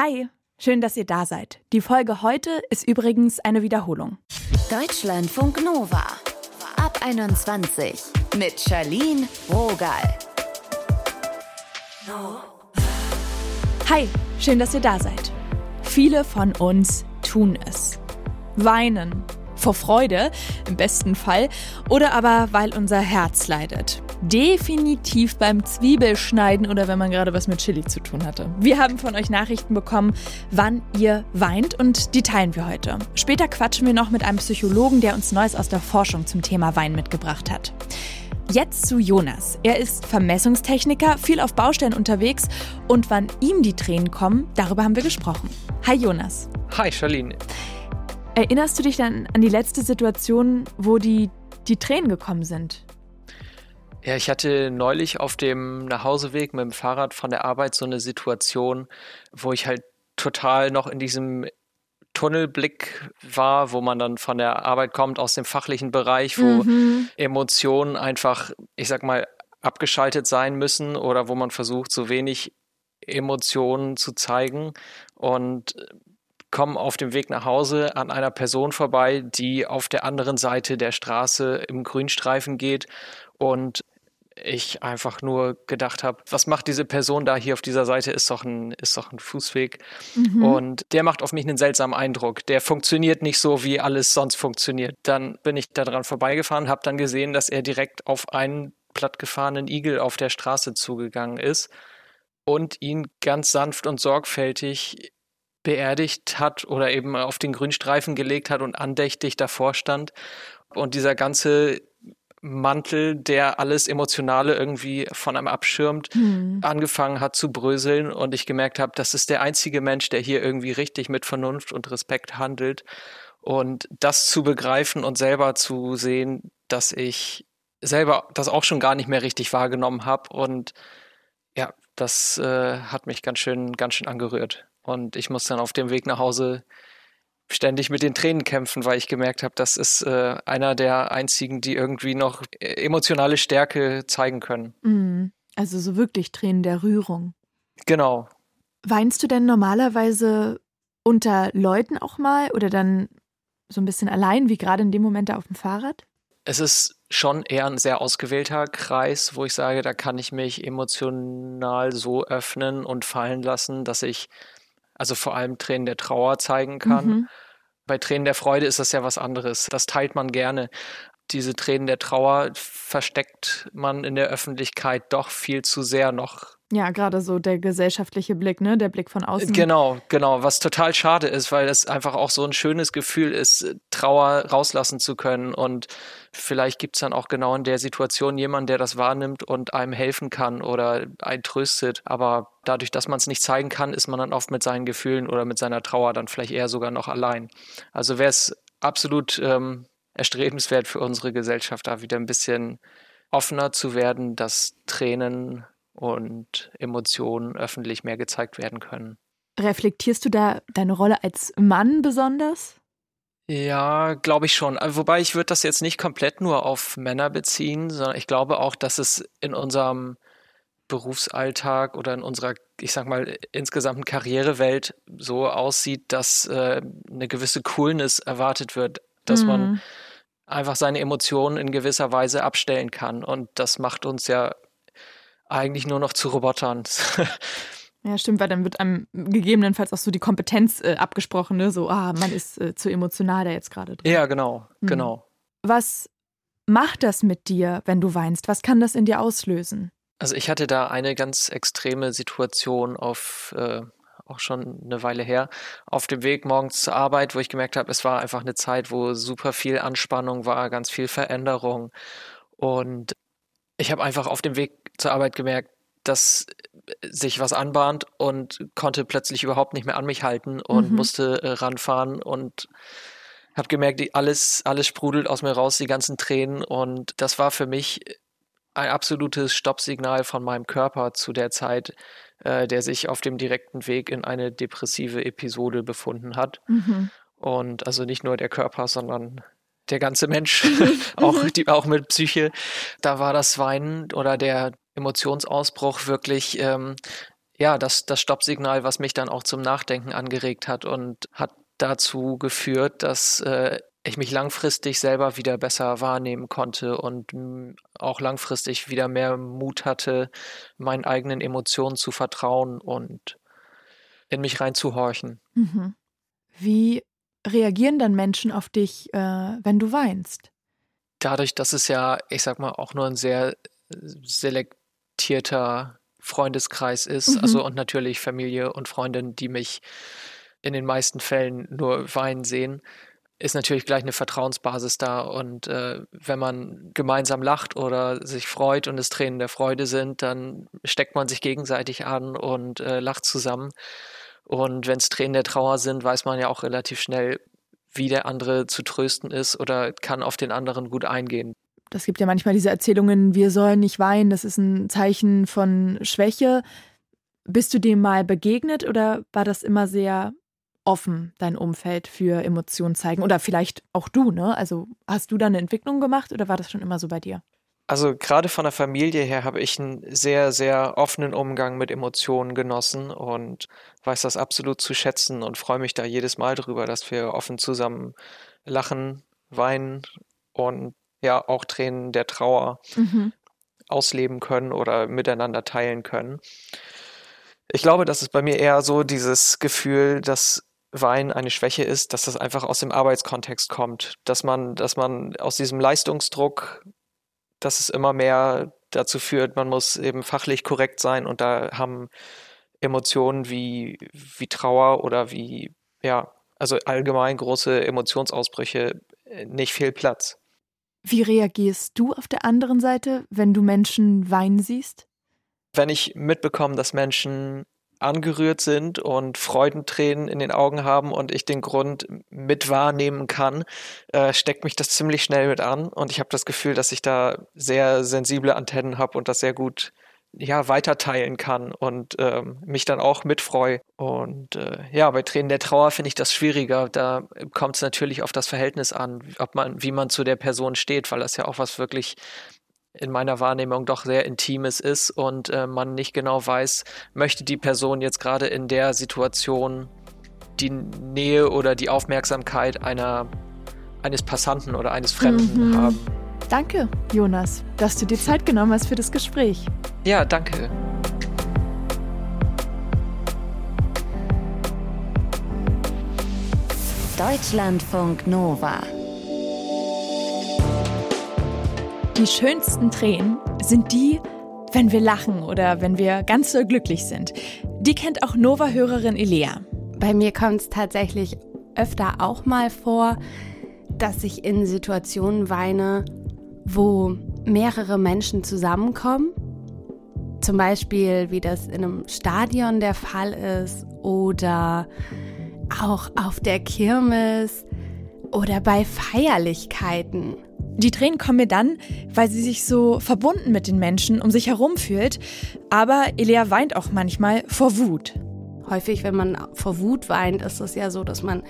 Hi, schön, dass ihr da seid. Die Folge heute ist übrigens eine Wiederholung. Deutschlandfunk Nova. Ab 21 mit Charlene Rogal. Hi, schön, dass ihr da seid. Viele von uns tun es. Weinen. Vor Freude, im besten Fall, oder aber weil unser Herz leidet. Definitiv beim Zwiebelschneiden oder wenn man gerade was mit Chili zu tun hatte. Wir haben von euch Nachrichten bekommen, wann ihr weint und die teilen wir heute. Später quatschen wir noch mit einem Psychologen, der uns Neues aus der Forschung zum Thema Wein mitgebracht hat. Jetzt zu Jonas. Er ist Vermessungstechniker, viel auf Baustellen unterwegs und wann ihm die Tränen kommen, darüber haben wir gesprochen. Hi Jonas. Hi Charlene. Erinnerst du dich dann an die letzte Situation, wo die, die Tränen gekommen sind? Ja, ich hatte neulich auf dem Nachhauseweg mit dem Fahrrad von der Arbeit so eine Situation, wo ich halt total noch in diesem Tunnelblick war, wo man dann von der Arbeit kommt aus dem fachlichen Bereich, wo mhm. Emotionen einfach, ich sag mal, abgeschaltet sein müssen oder wo man versucht, so wenig Emotionen zu zeigen. Und komme auf dem Weg nach Hause an einer Person vorbei, die auf der anderen Seite der Straße im Grünstreifen geht und ich einfach nur gedacht habe, was macht diese Person da hier auf dieser Seite? Ist doch ein, ist doch ein Fußweg. Mhm. Und der macht auf mich einen seltsamen Eindruck. Der funktioniert nicht so, wie alles sonst funktioniert. Dann bin ich da dran vorbeigefahren, habe dann gesehen, dass er direkt auf einen plattgefahrenen Igel auf der Straße zugegangen ist und ihn ganz sanft und sorgfältig beerdigt hat oder eben auf den Grünstreifen gelegt hat und andächtig davor stand. Und dieser ganze Mantel, der alles Emotionale irgendwie von einem abschirmt, mhm. angefangen hat zu bröseln und ich gemerkt habe, das ist der einzige Mensch, der hier irgendwie richtig mit Vernunft und Respekt handelt. Und das zu begreifen und selber zu sehen, dass ich selber das auch schon gar nicht mehr richtig wahrgenommen habe und ja, das äh, hat mich ganz schön, ganz schön angerührt. Und ich muss dann auf dem Weg nach Hause ständig mit den Tränen kämpfen, weil ich gemerkt habe, das ist äh, einer der einzigen, die irgendwie noch äh, emotionale Stärke zeigen können. Mhm. Also so wirklich Tränen der Rührung. Genau. Weinst du denn normalerweise unter Leuten auch mal oder dann so ein bisschen allein, wie gerade in dem Moment da auf dem Fahrrad? Es ist schon eher ein sehr ausgewählter Kreis, wo ich sage, da kann ich mich emotional so öffnen und fallen lassen, dass ich also vor allem Tränen der Trauer zeigen kann. Mhm. Bei Tränen der Freude ist das ja was anderes. Das teilt man gerne. Diese Tränen der Trauer versteckt man in der Öffentlichkeit doch viel zu sehr noch ja, gerade so der gesellschaftliche Blick, ne? Der Blick von außen. Genau, genau. Was total schade ist, weil es einfach auch so ein schönes Gefühl ist, Trauer rauslassen zu können. Und vielleicht gibt es dann auch genau in der Situation jemanden, der das wahrnimmt und einem helfen kann oder einen tröstet. Aber dadurch, dass man es nicht zeigen kann, ist man dann oft mit seinen Gefühlen oder mit seiner Trauer dann vielleicht eher sogar noch allein. Also wäre es absolut ähm, erstrebenswert für unsere Gesellschaft, da wieder ein bisschen offener zu werden, dass Tränen und Emotionen öffentlich mehr gezeigt werden können. Reflektierst du da deine Rolle als Mann besonders? Ja, glaube ich schon. Äh, wobei ich würde das jetzt nicht komplett nur auf Männer beziehen, sondern ich glaube auch, dass es in unserem Berufsalltag oder in unserer, ich sag mal, insgesamten Karrierewelt so aussieht, dass äh, eine gewisse Coolness erwartet wird, dass mhm. man einfach seine Emotionen in gewisser Weise abstellen kann. Und das macht uns ja eigentlich nur noch zu Robotern. Ja, stimmt, weil dann wird einem gegebenenfalls auch so die Kompetenz äh, abgesprochen, ne? So, ah, man ist äh, zu emotional da jetzt gerade drin. Ja, genau, hm. genau. Was macht das mit dir, wenn du weinst? Was kann das in dir auslösen? Also ich hatte da eine ganz extreme Situation auf äh, auch schon eine Weile her, auf dem Weg morgens zur Arbeit, wo ich gemerkt habe, es war einfach eine Zeit, wo super viel Anspannung war, ganz viel Veränderung. Und ich habe einfach auf dem Weg zur Arbeit gemerkt, dass sich was anbahnt und konnte plötzlich überhaupt nicht mehr an mich halten und mhm. musste äh, ranfahren und habe gemerkt, alles, alles sprudelt aus mir raus, die ganzen Tränen und das war für mich ein absolutes Stoppsignal von meinem Körper zu der Zeit, äh, der sich auf dem direkten Weg in eine depressive Episode befunden hat. Mhm. Und also nicht nur der Körper, sondern der ganze Mensch, auch, die, auch mit Psyche, da war das Weinen oder der Emotionsausbruch wirklich ähm, ja, das, das Stoppsignal, was mich dann auch zum Nachdenken angeregt hat und hat dazu geführt, dass äh, ich mich langfristig selber wieder besser wahrnehmen konnte und auch langfristig wieder mehr Mut hatte, meinen eigenen Emotionen zu vertrauen und in mich reinzuhorchen. Mhm. Wie reagieren dann Menschen auf dich, äh, wenn du weinst? Dadurch, dass es ja, ich sag mal, auch nur ein sehr selektierter Freundeskreis ist, mhm. also und natürlich Familie und Freundinnen, die mich in den meisten Fällen nur weinen sehen, ist natürlich gleich eine Vertrauensbasis da. Und äh, wenn man gemeinsam lacht oder sich freut und es Tränen der Freude sind, dann steckt man sich gegenseitig an und äh, lacht zusammen. Und wenn es Tränen der Trauer sind, weiß man ja auch relativ schnell, wie der andere zu trösten ist oder kann auf den anderen gut eingehen. Das gibt ja manchmal diese Erzählungen, wir sollen nicht weinen, das ist ein Zeichen von Schwäche. Bist du dem mal begegnet oder war das immer sehr offen, dein Umfeld für Emotionen zeigen? Oder vielleicht auch du, ne? Also hast du da eine Entwicklung gemacht oder war das schon immer so bei dir? Also gerade von der Familie her habe ich einen sehr, sehr offenen Umgang mit Emotionen genossen und weiß das absolut zu schätzen und freue mich da jedes Mal drüber, dass wir offen zusammen lachen, weinen und ja auch Tränen der Trauer mhm. ausleben können oder miteinander teilen können. Ich glaube, das ist bei mir eher so dieses Gefühl, dass Wein eine Schwäche ist, dass das einfach aus dem Arbeitskontext kommt, dass man, dass man aus diesem Leistungsdruck, dass es immer mehr dazu führt, man muss eben fachlich korrekt sein und da haben Emotionen wie, wie Trauer oder wie, ja, also allgemein große Emotionsausbrüche äh, nicht viel Platz. Wie reagierst du auf der anderen Seite, wenn du Menschen weinen siehst? Wenn ich mitbekomme, dass Menschen angerührt sind und Freudentränen in den Augen haben und ich den Grund mit wahrnehmen kann, äh, steckt mich das ziemlich schnell mit an und ich habe das Gefühl, dass ich da sehr sensible Antennen habe und das sehr gut ja weiterteilen kann und ähm, mich dann auch mitfreue. Und äh, ja, bei Tränen der Trauer finde ich das schwieriger. Da kommt es natürlich auf das Verhältnis an, ob man, wie man zu der Person steht, weil das ja auch was wirklich in meiner Wahrnehmung doch sehr Intimes ist und äh, man nicht genau weiß, möchte die Person jetzt gerade in der Situation die Nähe oder die Aufmerksamkeit einer, eines Passanten oder eines Fremden mhm. haben. Danke, Jonas, dass du dir Zeit genommen hast für das Gespräch. Ja, danke. Deutschlandfunk Nova Die schönsten Tränen sind die, wenn wir lachen oder wenn wir ganz so glücklich sind. Die kennt auch Nova-Hörerin Elea. Bei mir kommt es tatsächlich öfter auch mal vor, dass ich in Situationen weine, wo mehrere Menschen zusammenkommen. Zum Beispiel, wie das in einem Stadion der Fall ist oder auch auf der Kirmes oder bei Feierlichkeiten. Die Tränen kommen mir dann, weil sie sich so verbunden mit den Menschen um sich herum fühlt. Aber Elea weint auch manchmal vor Wut. Häufig, wenn man vor Wut weint, ist es ja so, dass man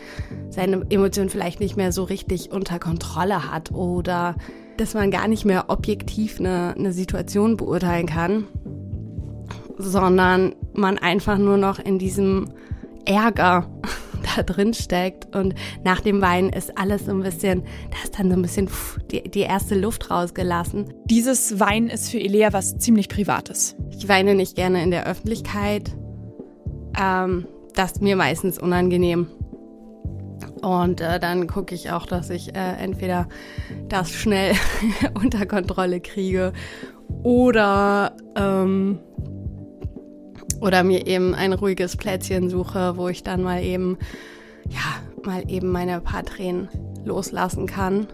seine Emotionen vielleicht nicht mehr so richtig unter Kontrolle hat oder dass man gar nicht mehr objektiv eine, eine Situation beurteilen kann, sondern man einfach nur noch in diesem Ärger da drin steckt. Und nach dem Weinen ist alles so ein bisschen, da ist dann so ein bisschen pff, die, die erste Luft rausgelassen. Dieses Weinen ist für Elea was ziemlich Privates. Ich weine nicht gerne in der Öffentlichkeit. Ähm, das ist mir meistens unangenehm. Und äh, dann gucke ich auch, dass ich äh, entweder das schnell unter Kontrolle kriege oder ähm, oder mir eben ein ruhiges Plätzchen suche, wo ich dann mal eben, ja, mal eben meine paar Tränen loslassen kann.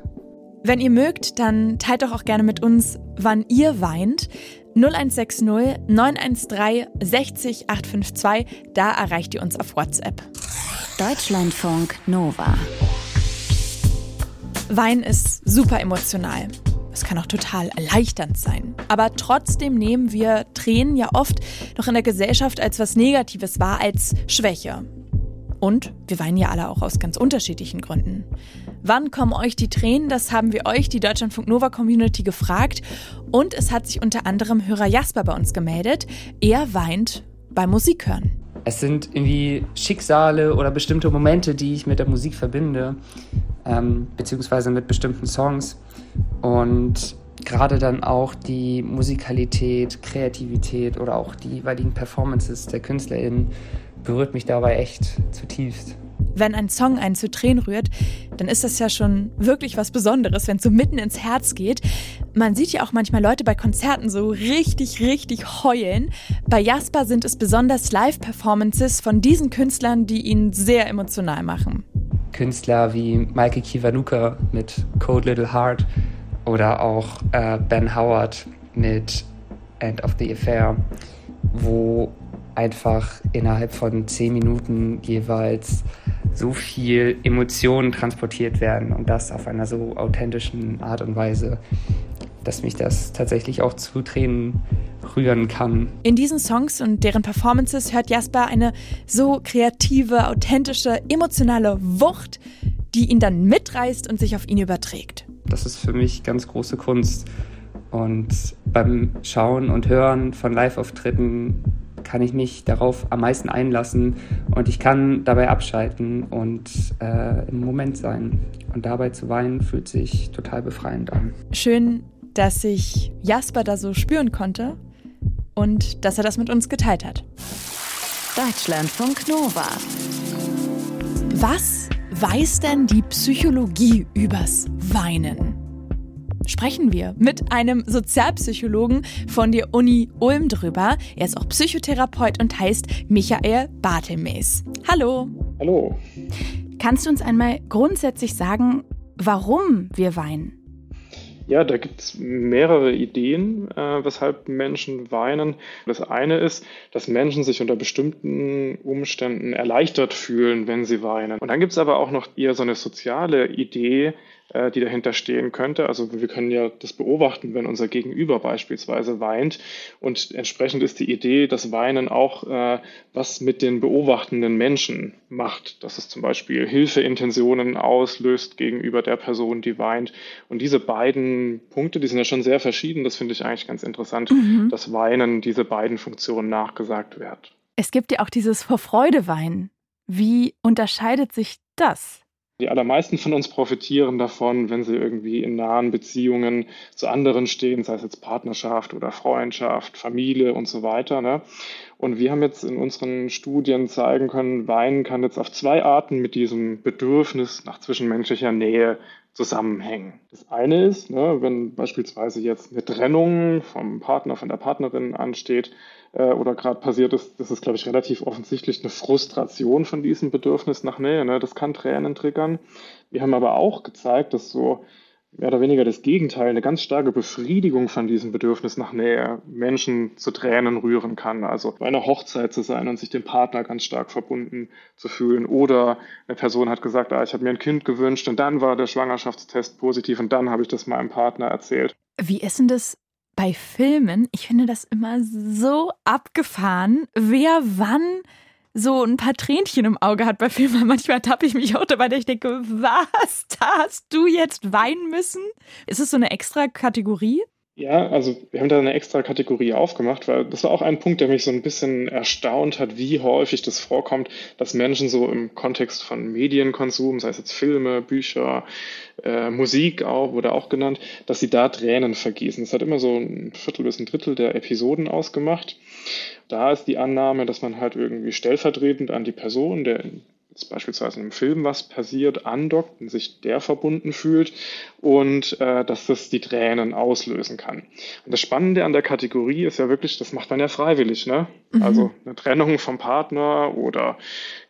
Wenn ihr mögt, dann teilt doch auch gerne mit uns, wann ihr weint. 0160 913 60 852, da erreicht ihr uns auf WhatsApp. Deutschlandfunk Nova. Wein ist super emotional. Es kann auch total erleichternd sein. Aber trotzdem nehmen wir Tränen ja oft noch in der Gesellschaft als was Negatives wahr, als Schwäche. Und wir weinen ja alle auch aus ganz unterschiedlichen Gründen. Wann kommen euch die Tränen? Das haben wir euch, die Deutschlandfunk Nova Community, gefragt. Und es hat sich unter anderem Hörer Jasper bei uns gemeldet. Er weint beim Musikhören. Es sind irgendwie Schicksale oder bestimmte Momente, die ich mit der Musik verbinde, ähm, beziehungsweise mit bestimmten Songs. Und gerade dann auch die Musikalität, Kreativität oder auch die jeweiligen Performances der KünstlerInnen berührt mich dabei echt zutiefst. Wenn ein Song einen zu Tränen rührt, dann ist das ja schon wirklich was Besonderes, wenn es so mitten ins Herz geht. Man sieht ja auch manchmal Leute bei Konzerten so richtig, richtig heulen. Bei Jasper sind es besonders Live-Performances von diesen Künstlern, die ihn sehr emotional machen. Künstler wie Michael Kiwanuka mit Code Little Heart oder auch äh, Ben Howard mit End of the Affair, wo einfach innerhalb von zehn Minuten jeweils so viel Emotionen transportiert werden und das auf einer so authentischen Art und Weise, dass mich das tatsächlich auch zu Tränen rühren kann. In diesen Songs und deren Performances hört Jasper eine so kreative, authentische, emotionale Wucht, die ihn dann mitreißt und sich auf ihn überträgt. Das ist für mich ganz große Kunst. Und beim Schauen und Hören von Live-Auftritten kann ich mich darauf am meisten einlassen und ich kann dabei abschalten und äh, im Moment sein. Und dabei zu weinen fühlt sich total befreiend an. Schön, dass ich Jasper da so spüren konnte und dass er das mit uns geteilt hat. Deutschlandfunk Nova. Was weiß denn die Psychologie übers Weinen? Sprechen wir mit einem Sozialpsychologen von der Uni Ulm drüber. Er ist auch Psychotherapeut und heißt Michael Bartelmees. Hallo. Hallo. Kannst du uns einmal grundsätzlich sagen, warum wir weinen? Ja, da gibt es mehrere Ideen, äh, weshalb Menschen weinen. Das eine ist, dass Menschen sich unter bestimmten Umständen erleichtert fühlen, wenn sie weinen. Und dann gibt es aber auch noch eher so eine soziale Idee, äh, die dahinter stehen könnte. Also wir können ja das beobachten, wenn unser Gegenüber beispielsweise weint. Und entsprechend ist die Idee, dass Weinen auch äh, was mit den beobachtenden Menschen macht. Dass es zum Beispiel Hilfeintentionen auslöst gegenüber der Person, die weint. Und diese beiden Punkte, die sind ja schon sehr verschieden. Das finde ich eigentlich ganz interessant, mhm. dass Weinen diese beiden Funktionen nachgesagt wird. Es gibt ja auch dieses Vor Freude weinen. Wie unterscheidet sich das? Die allermeisten von uns profitieren davon, wenn sie irgendwie in nahen Beziehungen zu anderen stehen, sei es jetzt Partnerschaft oder Freundschaft, Familie und so weiter. Ne? Und wir haben jetzt in unseren Studien zeigen können, Weinen kann jetzt auf zwei Arten mit diesem Bedürfnis nach zwischenmenschlicher Nähe zusammenhängen. Das eine ist, ne, wenn beispielsweise jetzt eine Trennung vom Partner, von der Partnerin ansteht, äh, oder gerade passiert ist, das ist, glaube ich, relativ offensichtlich eine Frustration von diesem Bedürfnis nach Nähe. Ne? Das kann Tränen triggern. Wir haben aber auch gezeigt, dass so mehr oder weniger das Gegenteil, eine ganz starke Befriedigung von diesem Bedürfnis nach Nähe Menschen zu Tränen rühren kann. Also bei einer Hochzeit zu sein und sich dem Partner ganz stark verbunden zu fühlen. Oder eine Person hat gesagt, ah, ich habe mir ein Kind gewünscht und dann war der Schwangerschaftstest positiv und dann habe ich das meinem Partner erzählt. Wie ist denn das bei Filmen, ich finde das immer so abgefahren, wer wann so ein paar Tränchen im Auge hat bei Filmen. Manchmal tappe ich mich auch dabei, dass ich denke, was, da hast du jetzt weinen müssen? Ist es so eine extra Kategorie? Ja, also wir haben da eine extra Kategorie aufgemacht, weil das war auch ein Punkt, der mich so ein bisschen erstaunt hat, wie häufig das vorkommt, dass Menschen so im Kontext von Medienkonsum, sei es jetzt Filme, Bücher, äh, Musik auch, wurde auch genannt, dass sie da Tränen vergießen. Das hat immer so ein Viertel bis ein Drittel der Episoden ausgemacht. Da ist die Annahme, dass man halt irgendwie stellvertretend an die Person, der jetzt beispielsweise im Film was passiert, andockt und sich der verbunden fühlt und äh, dass das die Tränen auslösen kann. Und das Spannende an der Kategorie ist ja wirklich, das macht man ja freiwillig, ne? Mhm. Also eine Trennung vom Partner oder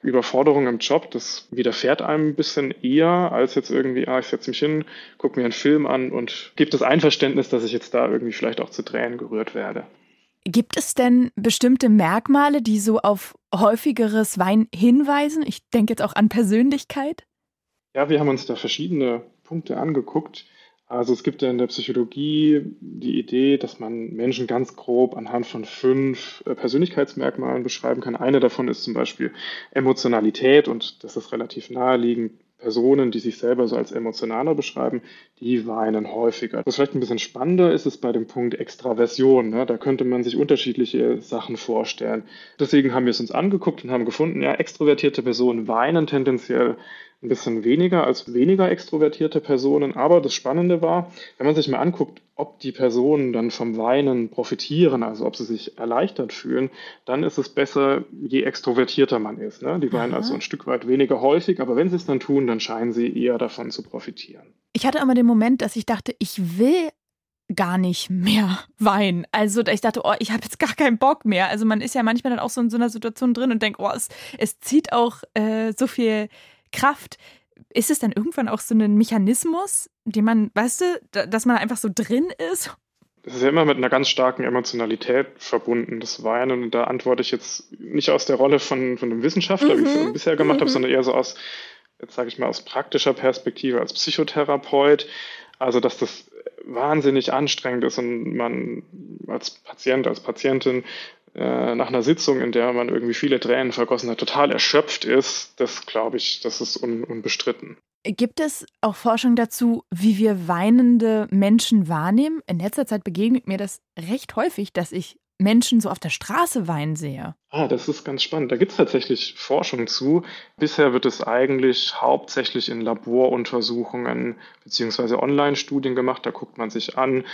Überforderung im Job, das widerfährt einem ein bisschen eher als jetzt irgendwie, ah, ich setze mich hin, gucke mir einen Film an und gebe das Einverständnis, dass ich jetzt da irgendwie vielleicht auch zu Tränen gerührt werde. Gibt es denn bestimmte Merkmale, die so auf häufigeres Wein hinweisen? Ich denke jetzt auch an Persönlichkeit. Ja, wir haben uns da verschiedene Punkte angeguckt. Also es gibt ja in der Psychologie die Idee, dass man Menschen ganz grob anhand von fünf äh, Persönlichkeitsmerkmalen beschreiben kann. Eine davon ist zum Beispiel Emotionalität und das ist relativ naheliegend Personen, die sich selber so als emotionaler beschreiben, die weinen häufiger. Was vielleicht ein bisschen spannender ist, ist bei dem Punkt Extraversion. Ne? Da könnte man sich unterschiedliche Sachen vorstellen. Deswegen haben wir es uns angeguckt und haben gefunden, ja, extrovertierte Personen weinen tendenziell ein bisschen weniger als weniger extrovertierte Personen. Aber das Spannende war, wenn man sich mal anguckt, ob die Personen dann vom Weinen profitieren, also ob sie sich erleichtert fühlen, dann ist es besser, je extrovertierter man ist. Ne? Die weinen Aha. also ein Stück weit weniger häufig, aber wenn sie es dann tun, dann scheinen sie eher davon zu profitieren. Ich hatte immer den Moment, dass ich dachte, ich will gar nicht mehr weinen. Also ich dachte, oh, ich habe jetzt gar keinen Bock mehr. Also man ist ja manchmal dann auch so in so einer Situation drin und denkt, oh, es, es zieht auch äh, so viel Kraft. Ist es dann irgendwann auch so ein Mechanismus, den man, weißt du, dass man einfach so drin ist? Das ist ja immer mit einer ganz starken Emotionalität verbunden, das Weinen. Und da antworte ich jetzt nicht aus der Rolle von, von einem Wissenschaftler, mhm. wie ich es bisher gemacht mhm. habe, sondern eher so aus, jetzt sage ich mal, aus praktischer Perspektive als Psychotherapeut. Also, dass das wahnsinnig anstrengend ist und man als Patient, als Patientin äh, nach einer Sitzung, in der man irgendwie viele Tränen vergossen hat, total erschöpft ist, das glaube ich, das ist un unbestritten. Gibt es auch Forschung dazu, wie wir weinende Menschen wahrnehmen? In letzter Zeit begegnet mir das recht häufig, dass ich Menschen so auf der Straße weinen sehe. Ah, das ist ganz spannend. Da gibt es tatsächlich Forschung zu. Bisher wird es eigentlich hauptsächlich in Laboruntersuchungen bzw. Online-Studien gemacht. Da guckt man sich an,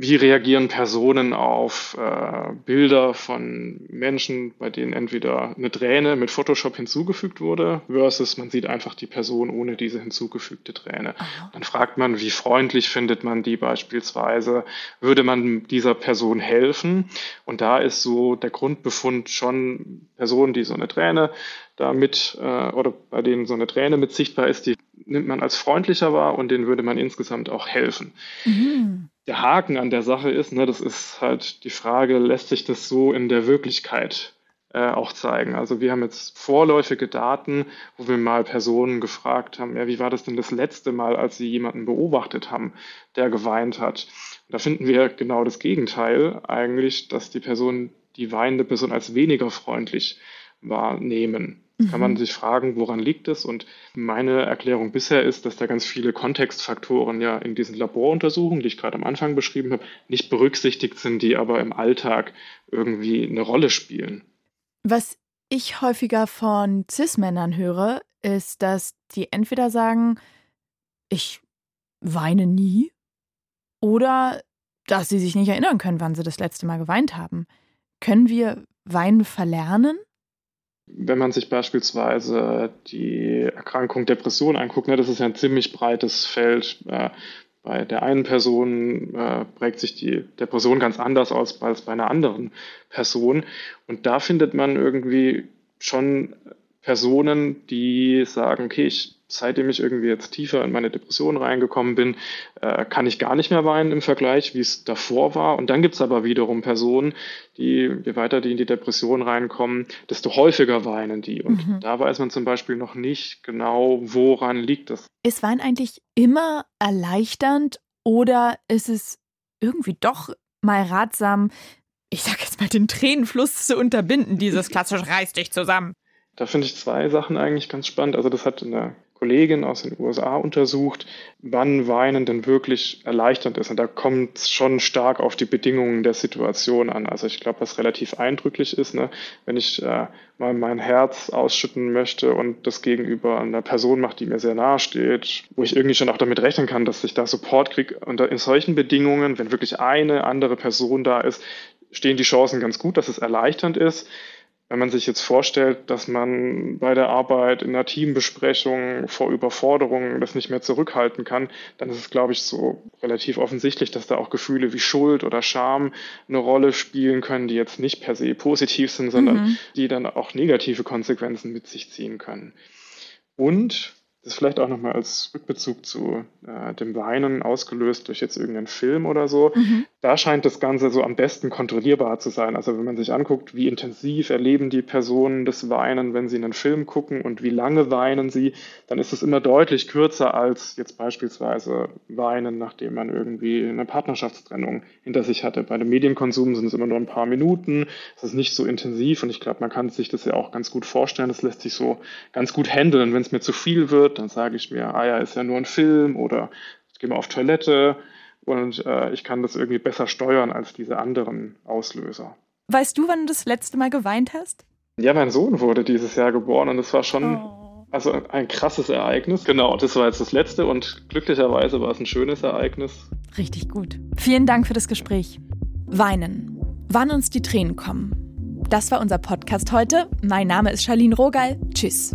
wie reagieren Personen auf äh, Bilder von Menschen, bei denen entweder eine Träne mit Photoshop hinzugefügt wurde, versus man sieht einfach die Person ohne diese hinzugefügte Träne. Aha. Dann fragt man, wie freundlich findet man die beispielsweise, würde man dieser Person helfen? Und da ist so der Grundbefund schon Personen, die so eine Träne damit äh, oder bei denen so eine Träne mit sichtbar ist, die nimmt man als freundlicher wahr und denen würde man insgesamt auch helfen. Mhm. Der Haken an der Sache ist, ne, das ist halt die Frage, lässt sich das so in der Wirklichkeit äh, auch zeigen? Also wir haben jetzt vorläufige Daten, wo wir mal Personen gefragt haben, ja, wie war das denn das letzte Mal, als sie jemanden beobachtet haben, der geweint hat? Und da finden wir genau das Gegenteil eigentlich, dass die Person, die weinende Person als weniger freundlich wahrnehmen. Mhm. Kann man mhm. sich fragen, woran liegt es? Und meine Erklärung bisher ist, dass da ganz viele Kontextfaktoren ja in diesen Laboruntersuchungen, die ich gerade am Anfang beschrieben habe, nicht berücksichtigt sind, die aber im Alltag irgendwie eine Rolle spielen. Was ich häufiger von CIS-Männern höre, ist, dass die entweder sagen, ich weine nie oder dass sie sich nicht erinnern können, wann sie das letzte Mal geweint haben. Können wir Weinen verlernen? Wenn man sich beispielsweise die Erkrankung Depression anguckt, ne, das ist ja ein ziemlich breites Feld. Äh, bei der einen Person äh, prägt sich die Depression ganz anders aus als bei einer anderen Person. Und da findet man irgendwie schon Personen, die sagen, okay, ich seitdem ich irgendwie jetzt tiefer in meine Depression reingekommen bin, äh, kann ich gar nicht mehr weinen im Vergleich, wie es davor war. Und dann gibt es aber wiederum Personen, die, je weiter die in die Depression reinkommen, desto häufiger weinen die. Und mhm. da weiß man zum Beispiel noch nicht genau, woran liegt das. Ist Wein eigentlich immer erleichternd oder ist es irgendwie doch mal ratsam, ich sag jetzt mal, den Tränenfluss zu unterbinden, dieses klassische reiß dich zusammen? Da finde ich zwei Sachen eigentlich ganz spannend. Also das hat in der Kollegin aus den USA untersucht, wann Weinen denn wirklich erleichternd ist. Und da kommt es schon stark auf die Bedingungen der Situation an. Also ich glaube, was relativ eindrücklich ist, ne, wenn ich äh, mal mein Herz ausschütten möchte und das gegenüber einer Person macht, die mir sehr nahe steht, wo ich irgendwie schon auch damit rechnen kann, dass ich da Support kriege. Und in solchen Bedingungen, wenn wirklich eine andere Person da ist, stehen die Chancen ganz gut, dass es erleichternd ist. Wenn man sich jetzt vorstellt, dass man bei der Arbeit in einer Teambesprechung vor Überforderungen das nicht mehr zurückhalten kann, dann ist es, glaube ich, so relativ offensichtlich, dass da auch Gefühle wie Schuld oder Scham eine Rolle spielen können, die jetzt nicht per se positiv sind, sondern mhm. die dann auch negative Konsequenzen mit sich ziehen können. Und das vielleicht auch nochmal als Rückbezug zu äh, dem Weinen ausgelöst durch jetzt irgendeinen Film oder so. Mhm. Da scheint das Ganze so am besten kontrollierbar zu sein. Also wenn man sich anguckt, wie intensiv erleben die Personen das Weinen, wenn sie einen Film gucken und wie lange weinen sie, dann ist es immer deutlich kürzer als jetzt beispielsweise Weinen, nachdem man irgendwie eine Partnerschaftstrennung hinter sich hatte. Bei dem Medienkonsum sind es immer nur ein paar Minuten. Es ist nicht so intensiv und ich glaube, man kann sich das ja auch ganz gut vorstellen. Das lässt sich so ganz gut handeln. Wenn es mir zu viel wird, wird, dann sage ich mir, ah ja, ist ja nur ein Film oder ich gehe mal auf Toilette und äh, ich kann das irgendwie besser steuern als diese anderen Auslöser. Weißt du, wann du das letzte Mal geweint hast? Ja, mein Sohn wurde dieses Jahr geboren und es war schon oh. also ein krasses Ereignis. Genau, das war jetzt das letzte und glücklicherweise war es ein schönes Ereignis. Richtig gut. Vielen Dank für das Gespräch. Weinen. Wann uns die Tränen kommen. Das war unser Podcast heute. Mein Name ist Charlene Rogal. Tschüss.